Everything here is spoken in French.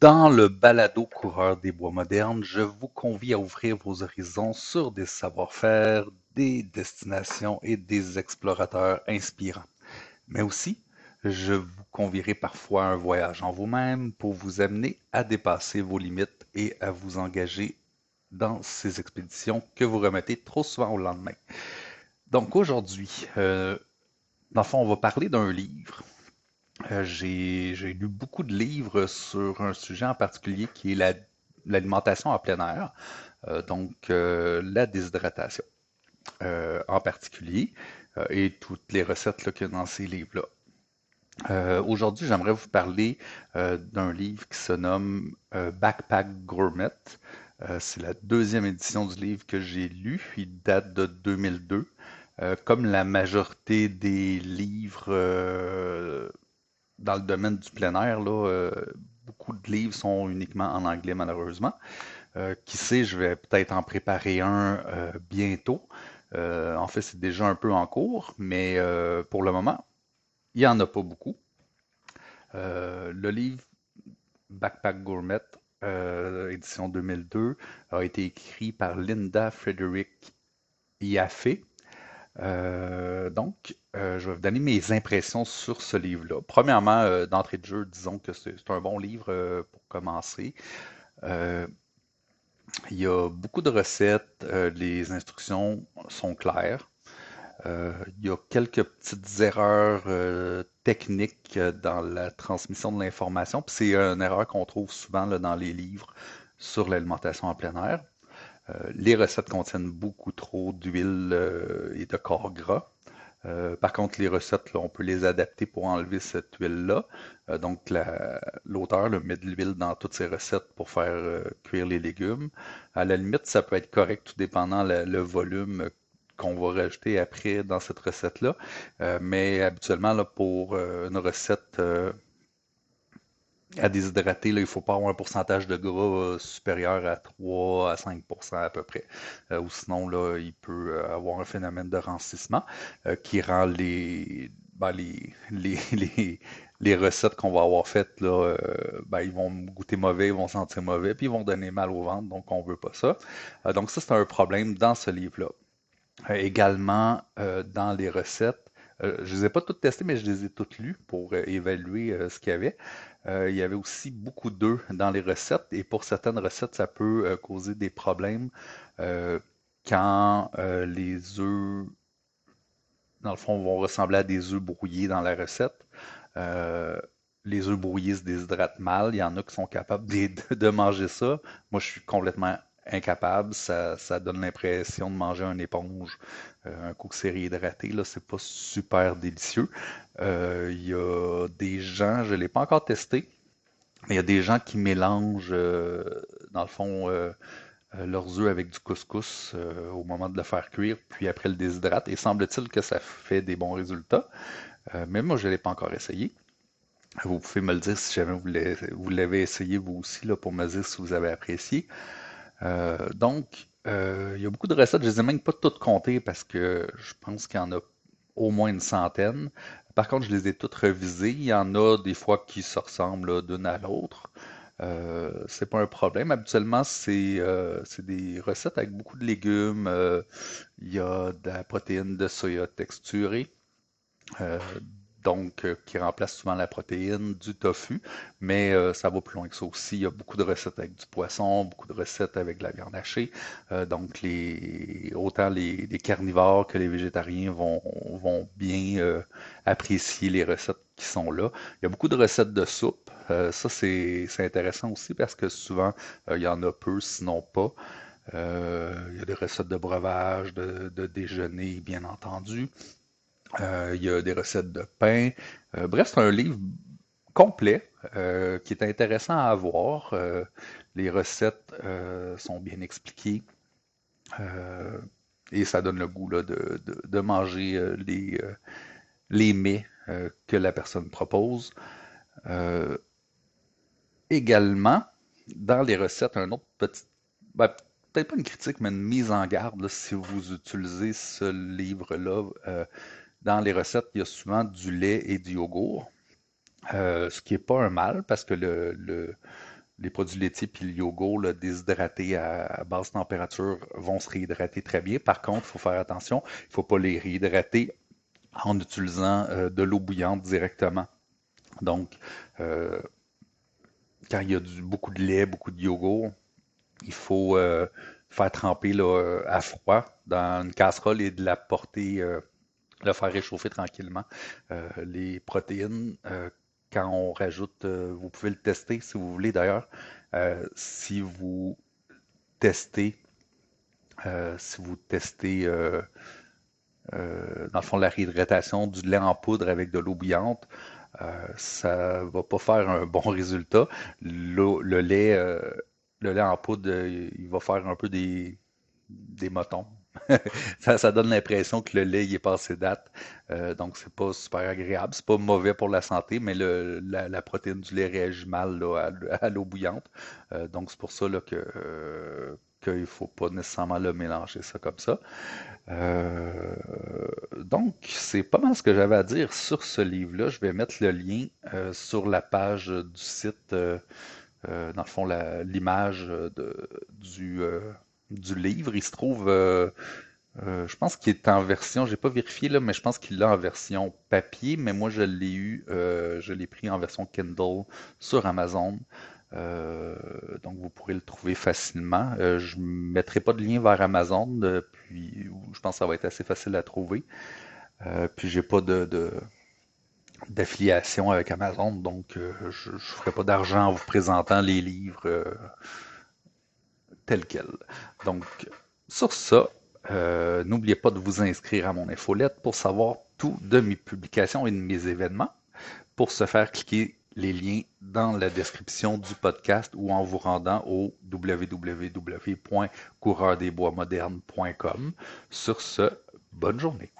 Dans le balado coureur des bois modernes, je vous convie à ouvrir vos horizons sur des savoir-faire, des destinations et des explorateurs inspirants. Mais aussi, je vous convierai parfois à un voyage en vous-même pour vous amener à dépasser vos limites et à vous engager dans ces expéditions que vous remettez trop souvent au lendemain. Donc aujourd'hui, euh, dans le fond, on va parler d'un livre euh, j'ai, lu beaucoup de livres sur un sujet en particulier qui est l'alimentation en plein air, euh, donc euh, la déshydratation en particulier, et toutes les recettes qu'il y a dans ces livres-là. aujourd'hui, j'aimerais vous parler d'un livre qui se nomme Backpack Gourmet. c'est la deuxième édition du livre que j'ai lu. Il date de 2002. comme la majorité des livres dans le domaine du plein air, euh, beaucoup de livres sont uniquement en anglais, malheureusement. Euh, qui sait, je vais peut-être en préparer un euh, bientôt. en fait, c'est déjà un peu en cours, mais pour le moment, il n'y en a pas beaucoup. le livre Backpack Gourmet, édition 2002, a été écrit par Linda Frederick Iaffe. Euh, donc, euh, je vais vous donner mes impressions sur ce livre-là. Premièrement, euh, d'entrée de jeu, disons que c'est un bon livre pour commencer. il y a beaucoup de recettes, les instructions sont claires. il y a quelques petites erreurs techniques dans la transmission de l'information. C'est une erreur qu'on trouve souvent dans les livres sur l'alimentation en plein air. Euh, les recettes contiennent beaucoup trop d'huile euh, et de corps gras. Euh, par contre, les recettes, on peut les adapter pour enlever cette huile-là. donc, l'auteur met de l'huile dans toutes ses recettes pour faire cuire les légumes. À la limite, ça peut être correct tout dépendant le volume qu'on va rajouter après dans cette recette-là. mais habituellement, pour une recette à déshydrater, il faut pas avoir un pourcentage de gras euh, supérieur à 3 à 5% à peu près. Euh, ou sinon, il peut euh, avoir un phénomène de rancissement qui rend les, ben, les, recettes qu'on va avoir faites, là, ben, ils vont goûter mauvais, ils vont sentir mauvais, puis ils vont donner mal au ventre, donc on veut pas ça. donc ça, c'est un problème dans ce livre-là. également, dans les recettes, je ne les ai pas toutes testées, mais je les ai toutes lues pour évaluer ce qu'il y avait. Euh, il y avait aussi beaucoup d'œufs dans les recettes et pour certaines recettes, ça peut euh, causer des problèmes euh, quand les œufs, dans le fond, vont ressembler à des œufs brouillés dans la recette. les œufs brouillés se déshydratent mal. Il y en a qui sont capables de, manger ça. Moi, je suis complètement incapable. Ça, donne l'impression de manger une éponge. un coup que c'est là, c'est pas super délicieux. Euh, il y a des gens, je ne l'ai pas encore testé, mais il y a des gens qui mélangent, euh, dans le fond, euh, leurs œufs avec du couscous au moment de le faire cuire, puis après le déshydrate. Et semble-t-il que ça fait des bons résultats. mais moi, je ne l'ai pas encore essayé. Vous pouvez me le dire si jamais vous l'avez essayé vous aussi, là, pour me dire si vous avez apprécié. Donc, il y a beaucoup de recettes, je ne les ai même pas toutes comptées parce que je pense qu'il y en a au moins une centaine. Par contre, je les ai toutes revisées. Il y en a des fois qui se ressemblent d'une à l'autre. Euh, c'est pas un problème. Habituellement, c'est euh, des recettes avec beaucoup de légumes. Euh, il y a de la protéine de soya texturée, euh, donc euh, qui remplace souvent la protéine du tofu, mais euh, ça va plus loin que ça aussi. Il y a beaucoup de recettes avec du poisson, beaucoup de recettes avec de la viande hachée. Euh, donc les, autant les, carnivores que les végétariens vont, bien apprécier les recettes qui sont là. Il y a beaucoup de recettes de soupe. ça, c'est intéressant aussi parce que souvent, il y en a peu, sinon pas. il y a des recettes de breuvage, de déjeuner, bien entendu. Euh, il y a des recettes de pain. Euh, bref, c'est un livre complet euh, qui est intéressant à voir. les recettes sont bien expliquées et ça donne le goût de, manger les, les mets que la personne propose. également, dans les recettes, un autre petit, ben, peut-être pas une critique, mais une mise en garde si vous utilisez ce livre-là dans les recettes, il y a souvent du lait et du yogourt, euh, ce qui n'est pas un mal parce que le, les produits laitiers puis le yogourt déshydratés à, basse température vont se réhydrater très bien. Par contre, il faut faire attention, il ne faut pas les réhydrater en utilisant euh, de l'eau bouillante directement. Donc, euh, quand il y a beaucoup de lait, beaucoup de yogourt, il faut faire tremper à froid dans une casserole et de la porter, le faire réchauffer tranquillement. les protéines, quand on rajoute, vous pouvez le tester si vous voulez d'ailleurs, si vous testez, si vous testez euh, dans le fond, la réhydratation du lait en poudre avec de l'eau bouillante, euh, ça va pas faire un bon résultat. Le lait, euh, le lait en poudre, il va faire un peu des, des motons. ça, donne l'impression que le lait il est passé date. donc, c'est pas super agréable. C'est pas mauvais pour la santé, mais le, la, protéine du lait réagit mal à, l'eau bouillante. donc, c'est pour ça que qu'il ne faut pas nécessairement le mélanger ça comme ça. Euh, donc, c'est pas mal ce que j'avais à dire sur ce livre-là. Je vais mettre le lien euh, sur la page du site, euh, dans le fond, l'image du, du livre. Il se trouve, je pense qu'il est en version, j'ai pas vérifié là, mais je pense qu'il l'a en version papier, mais moi je l'ai eu, je l'ai pris en version Kindle sur Amazon. Euh, donc vous pourrez le trouver facilement. Euh, je ne mettrai pas de lien vers Amazon, euh, puis je pense que ça va être assez facile à trouver. puis j'ai pas d'affiliation avec Amazon, donc je ne ferai pas d'argent en vous présentant les livres tels quels. Donc, sur ça, n'oubliez pas de vous inscrire à mon infolette pour savoir tout de mes publications et de mes événements. Pour se faire, cliquer les liens dans la description du podcast ou en vous rendant au www.coureurdesboismodernes.com. Sur ce, bonne journée.